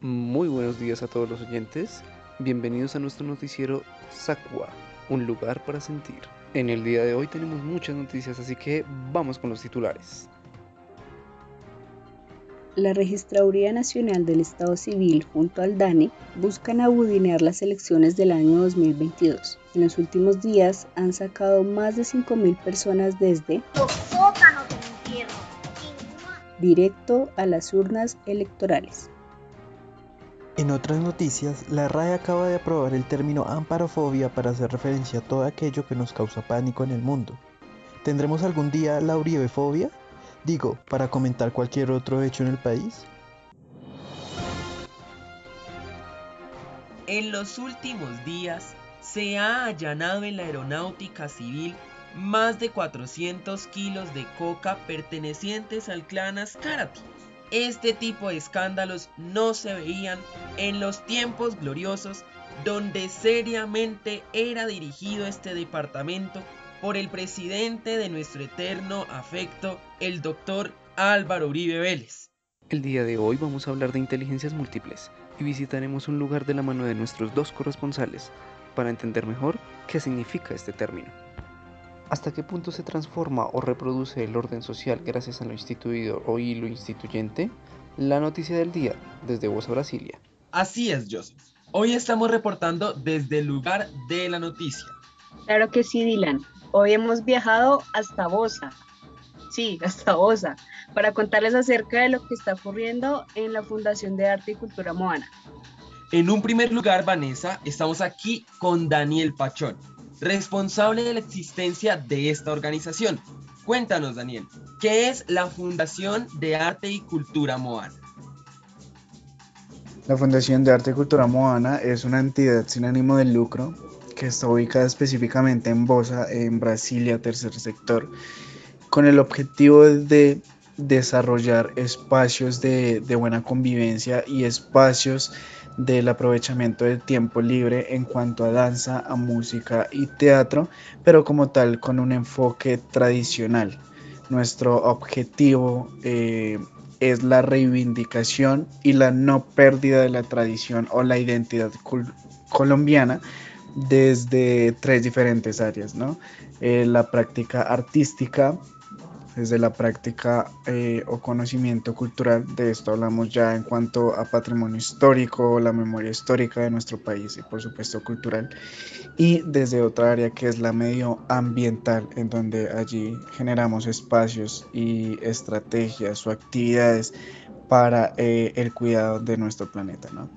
Muy buenos días a todos los oyentes. Bienvenidos a nuestro noticiero Sacua, un lugar para sentir. En el día de hoy tenemos muchas noticias, así que vamos con los titulares. La Registraduría Nacional del Estado Civil junto al DANE buscan abudinear las elecciones del año 2022. En los últimos días han sacado más de 5.000 personas desde los sótanos del infierno. directo a las urnas electorales. En otras noticias, la RAE acaba de aprobar el término amparofobia para hacer referencia a todo aquello que nos causa pánico en el mundo. ¿Tendremos algún día la Uribefobia? Digo, para comentar cualquier otro hecho en el país. En los últimos días se ha allanado en la aeronáutica civil más de 400 kilos de coca pertenecientes al clan Ascarati. Este tipo de escándalos no se veían en los tiempos gloriosos donde seriamente era dirigido este departamento por el presidente de nuestro eterno afecto, el doctor Álvaro Uribe Vélez. El día de hoy vamos a hablar de inteligencias múltiples y visitaremos un lugar de la mano de nuestros dos corresponsales para entender mejor qué significa este término. ¿Hasta qué punto se transforma o reproduce el orden social gracias a lo instituido o hilo instituyente? La noticia del día desde Voz Brasilia. Así es, Joseph. Hoy estamos reportando desde el lugar de la noticia. Claro que sí, Dylan. Hoy hemos viajado hasta Bosa. Sí, hasta Bosa, para contarles acerca de lo que está ocurriendo en la Fundación de Arte y Cultura Moana. En un primer lugar, Vanessa, estamos aquí con Daniel Pachón, responsable de la existencia de esta organización. Cuéntanos, Daniel, ¿qué es la Fundación de Arte y Cultura Moana? La Fundación de Arte y Cultura Moana es una entidad sin ánimo de lucro que está ubicada específicamente en Bosa, en Brasilia, tercer sector, con el objetivo de desarrollar espacios de, de buena convivencia y espacios del aprovechamiento del tiempo libre en cuanto a danza, a música y teatro, pero como tal con un enfoque tradicional. Nuestro objetivo eh, es la reivindicación y la no pérdida de la tradición o la identidad colombiana desde tres diferentes áreas, ¿no? Eh, la práctica artística, desde la práctica eh, o conocimiento cultural. De esto hablamos ya en cuanto a patrimonio histórico, la memoria histórica de nuestro país y por supuesto cultural. Y desde otra área que es la medioambiental, en donde allí generamos espacios y estrategias o actividades para eh, el cuidado de nuestro planeta. ¿no?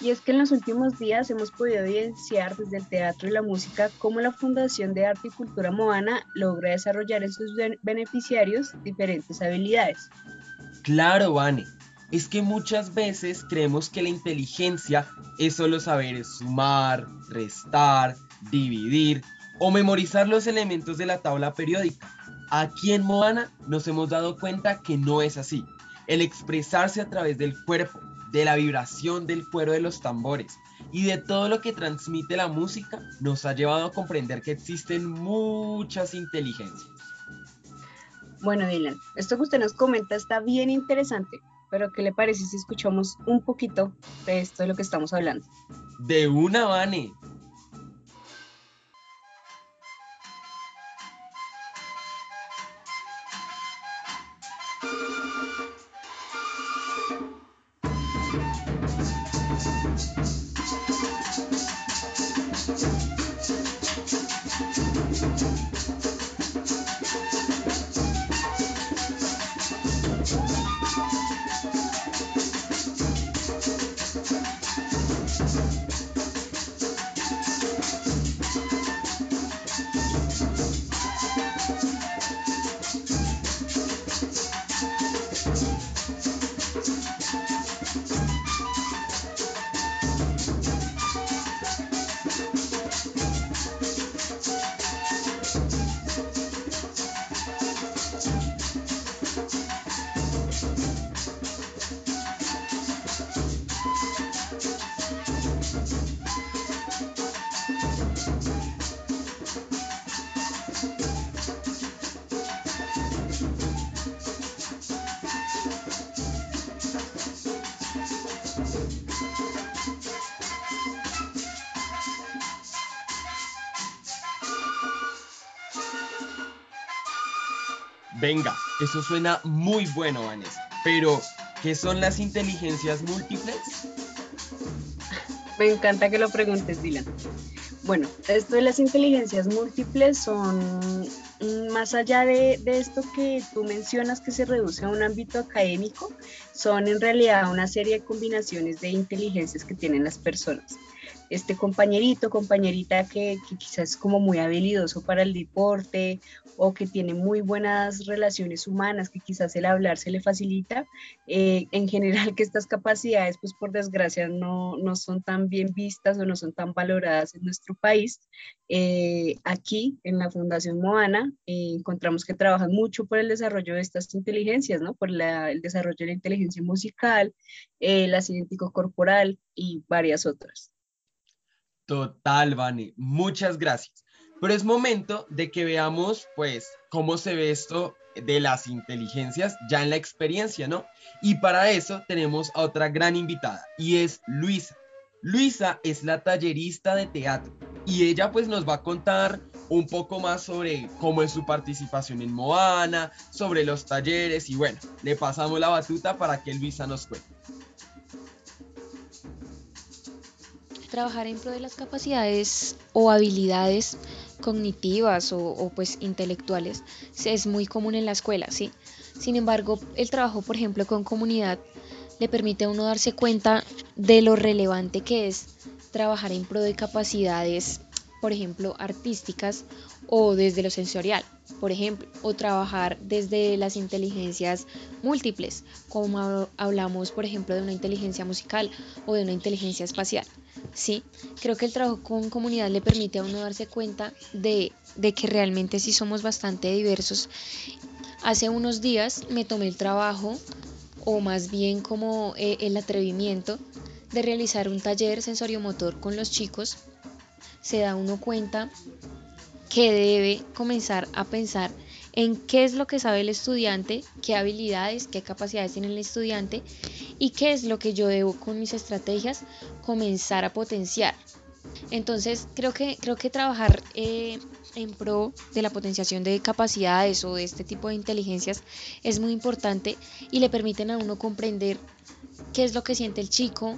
Y es que en los últimos días hemos podido evidenciar desde el teatro y la música cómo la Fundación de Arte y Cultura Moana logra desarrollar en sus beneficiarios diferentes habilidades. Claro, Vane. Es que muchas veces creemos que la inteligencia es solo saber sumar, restar, dividir o memorizar los elementos de la tabla periódica. Aquí en Moana nos hemos dado cuenta que no es así. El expresarse a través del cuerpo, de la vibración del fuero de los tambores y de todo lo que transmite la música nos ha llevado a comprender que existen muchas inteligencias. Bueno, Dylan, esto que usted nos comenta está bien interesante, pero ¿qué le parece si escuchamos un poquito de esto de lo que estamos hablando? De una, Vane. Venga, eso suena muy bueno, Vanessa. Pero, ¿qué son las inteligencias múltiples? Me encanta que lo preguntes, Dylan. Bueno, esto de las inteligencias múltiples son más allá de, de, esto que tú mencionas que se reduce a un ámbito académico, son en realidad una serie de combinaciones de inteligencias que tienen las personas este compañerito, compañerita que, quizás es como muy habilidoso para el deporte o que tiene muy buenas relaciones humanas, que quizás el hablar se le facilita, eh, en general que estas capacidades, pues por desgracia, no, no, son tan bien vistas o no son tan valoradas en nuestro país. Eh, aquí, en la Fundación Moana, eh, encontramos que trabajan mucho por el desarrollo de estas inteligencias, ¿no? Por el desarrollo de la inteligencia musical, la científico corporal y varias otras. Total, Vane, muchas gracias. Pero es momento de que veamos, pues, cómo se ve esto de las inteligencias ya en la experiencia, ¿no? Y para eso tenemos a otra gran invitada, y es Luisa. Luisa es la tallerista de teatro, y ella pues nos va a contar un poco más sobre cómo es su participación en Moana, sobre los talleres, y bueno, le pasamos la batuta para que Luisa nos cuente. Trabajar en pro de las capacidades o habilidades cognitivas o, pues intelectuales es muy común en la escuela, ¿sí? Sin embargo, el trabajo, por ejemplo, con comunidad le permite a uno darse cuenta de lo relevante que es trabajar en pro de capacidades, por ejemplo, artísticas o desde lo sensorial, por ejemplo, o trabajar desde las inteligencias múltiples, como hablamos, por ejemplo, de una inteligencia musical o de una inteligencia espacial. Sí, creo que el trabajo con comunidad le permite a uno darse cuenta de, que realmente sí somos bastante diversos. Hace unos días me tomé el trabajo, o más bien como eh, el atrevimiento, de realizar un taller sensoriomotor con los chicos. Se da uno cuenta que debe comenzar a pensar en qué es lo que sabe el estudiante, qué habilidades, qué capacidades tiene el estudiante y qué es lo que yo debo con mis estrategias comenzar a potenciar. Entonces creo que, creo que trabajar eh, en pro de la potenciación de capacidades o de este tipo de inteligencias es muy importante y le permiten a uno comprender qué es lo que siente el chico,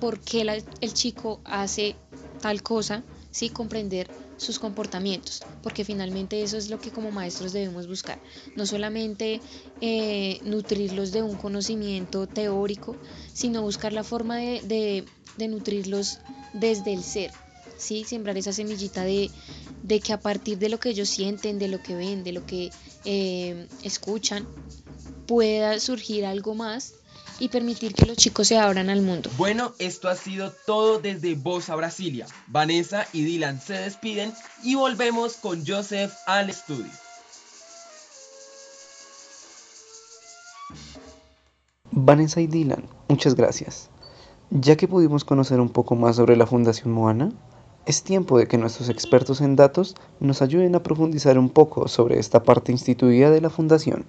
por qué el chico hace tal cosa, ¿sí? comprender sus comportamientos, porque finalmente eso es lo que como maestros debemos buscar, no solamente eh, nutrirlos de un conocimiento teórico, sino buscar la forma de, nutrirlos desde el ser, ¿sí? sembrar esa semillita de, que a partir de lo que ellos sienten, de lo que ven, de lo que eh, escuchan, pueda surgir algo más y permitir que los chicos se abran al mundo. Bueno, esto ha sido todo desde Voz a Brasilia. Vanessa y Dylan se despiden y volvemos con Joseph al estudio. Vanessa y Dylan, muchas gracias. Ya que pudimos conocer un poco más sobre la Fundación Moana, es tiempo de que nuestros expertos en datos nos ayuden a profundizar un poco sobre esta parte instituida de la Fundación.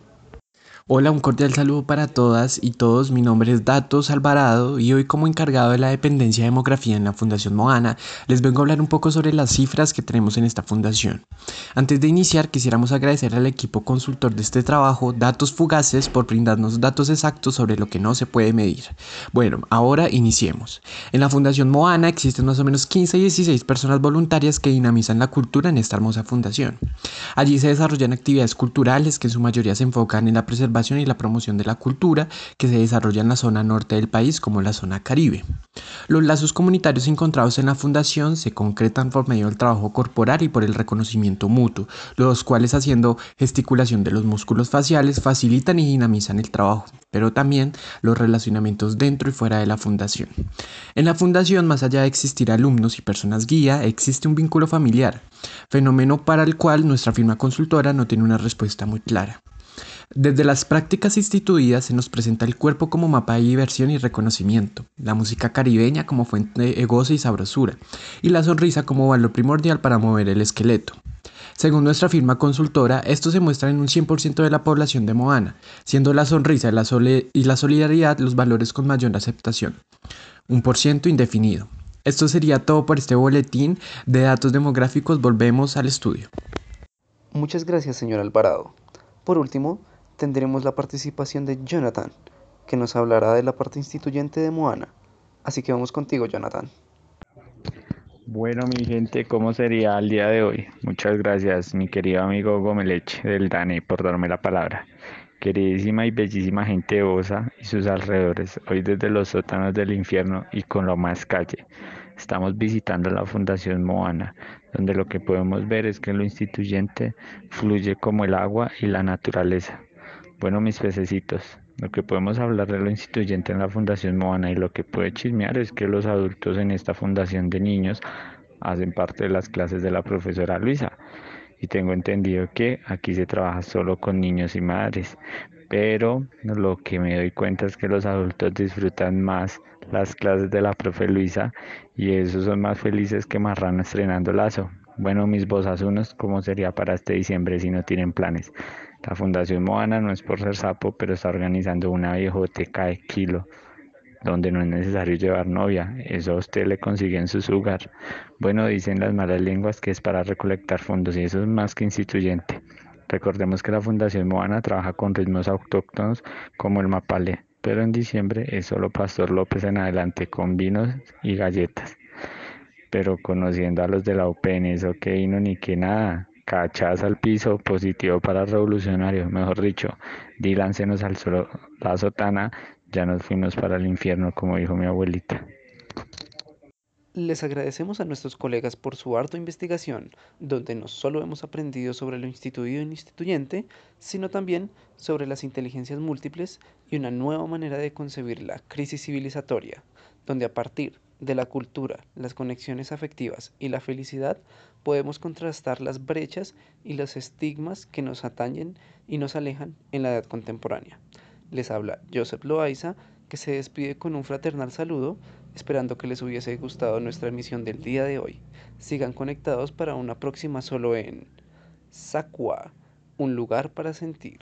Hola, un cordial saludo para todas y todos. Mi nombre es Datos Alvarado y hoy como encargado de la dependencia de demografía en la Fundación Moana, les vengo a hablar un poco sobre las cifras que tenemos en esta fundación. Antes de iniciar, quisiéramos agradecer al equipo consultor de este trabajo, Datos Fugaces, por brindarnos datos exactos sobre lo que no se puede medir. Bueno, ahora iniciemos. En la Fundación Moana existen más o menos 15 y 16 personas voluntarias que dinamizan la cultura en esta hermosa fundación. Allí se desarrollan actividades culturales que en su mayoría se enfocan en la preservación y la promoción de la cultura que se desarrolla en la zona norte del país como la zona caribe. Los lazos comunitarios encontrados en la fundación se concretan por medio del trabajo corporal y por el reconocimiento mutuo, los cuales haciendo gesticulación de los músculos faciales facilitan y dinamizan el trabajo, pero también los relacionamientos dentro y fuera de la fundación. En la fundación, más allá de existir alumnos y personas guía, existe un vínculo familiar, fenómeno para el cual nuestra firma consultora no tiene una respuesta muy clara. Desde las prácticas instituidas se nos presenta el cuerpo como mapa de diversión y reconocimiento, la música caribeña como fuente de gozo y sabrosura, y la sonrisa como valor primordial para mover el esqueleto. Según nuestra firma consultora, esto se muestra en un 100% de la población de Moana, siendo la sonrisa y la solidaridad los valores con mayor aceptación. Un por ciento indefinido. Esto sería todo por este boletín de datos demográficos. Volvemos al estudio. Muchas gracias, señor Alvarado. Por último, tendremos la participación de Jonathan, que nos hablará de la parte instituyente de Moana. Así que vamos contigo, Jonathan. Bueno, mi gente, ¿cómo sería el día de hoy? Muchas gracias, mi querido amigo Gomelech del DANE, por darme la palabra. Queridísima y bellísima gente de Osa y sus alrededores, hoy desde los sótanos del infierno y con lo más calle. Estamos visitando la Fundación Moana, donde lo que podemos ver es que lo instituyente fluye como el agua y la naturaleza. Bueno, mis pececitos, lo que podemos hablar de lo instituyente en la Fundación Moana y lo que puede chismear es que los adultos en esta fundación de niños hacen parte de las clases de la profesora Luisa y tengo entendido que aquí se trabaja solo con niños y madres, pero lo que me doy cuenta es que los adultos disfrutan más las clases de la profe Luisa y esos son más felices que Marrano estrenando lazo. Bueno, mis bosazunos, ¿cómo sería para este diciembre si no tienen planes? La Fundación Moana no es por ser sapo, pero está organizando una viejoteca de kilo donde no es necesario llevar novia, eso a usted le consigue en su hogar. Bueno, dicen las malas lenguas que es para recolectar fondos y eso es más que instituyente. Recordemos que la Fundación Moana trabaja con ritmos autóctonos como el mapale, pero en diciembre es solo Pastor López en adelante con vinos y galletas. Pero conociendo a los de la UPN, eso que no ni que nada. Cachaza al piso, positivo para revolucionario, mejor dicho, dílansenos al suelo, la sotana ya nos fuimos para el infierno, como dijo mi abuelita. Les agradecemos a nuestros colegas por su harta investigación, donde no solo hemos aprendido sobre lo instituido e instituyente, sino también sobre las inteligencias múltiples y una nueva manera de concebir la crisis civilizatoria, donde a partir de la cultura, las conexiones afectivas y la felicidad podemos contrastar las brechas y los estigmas que nos atañen y nos alejan en la edad contemporánea. Les habla Joseph Loaiza, que se despide con un fraternal saludo, esperando que les hubiese gustado nuestra emisión del día de hoy. Sigan conectados para una próxima solo en Sacua, un lugar para sentir.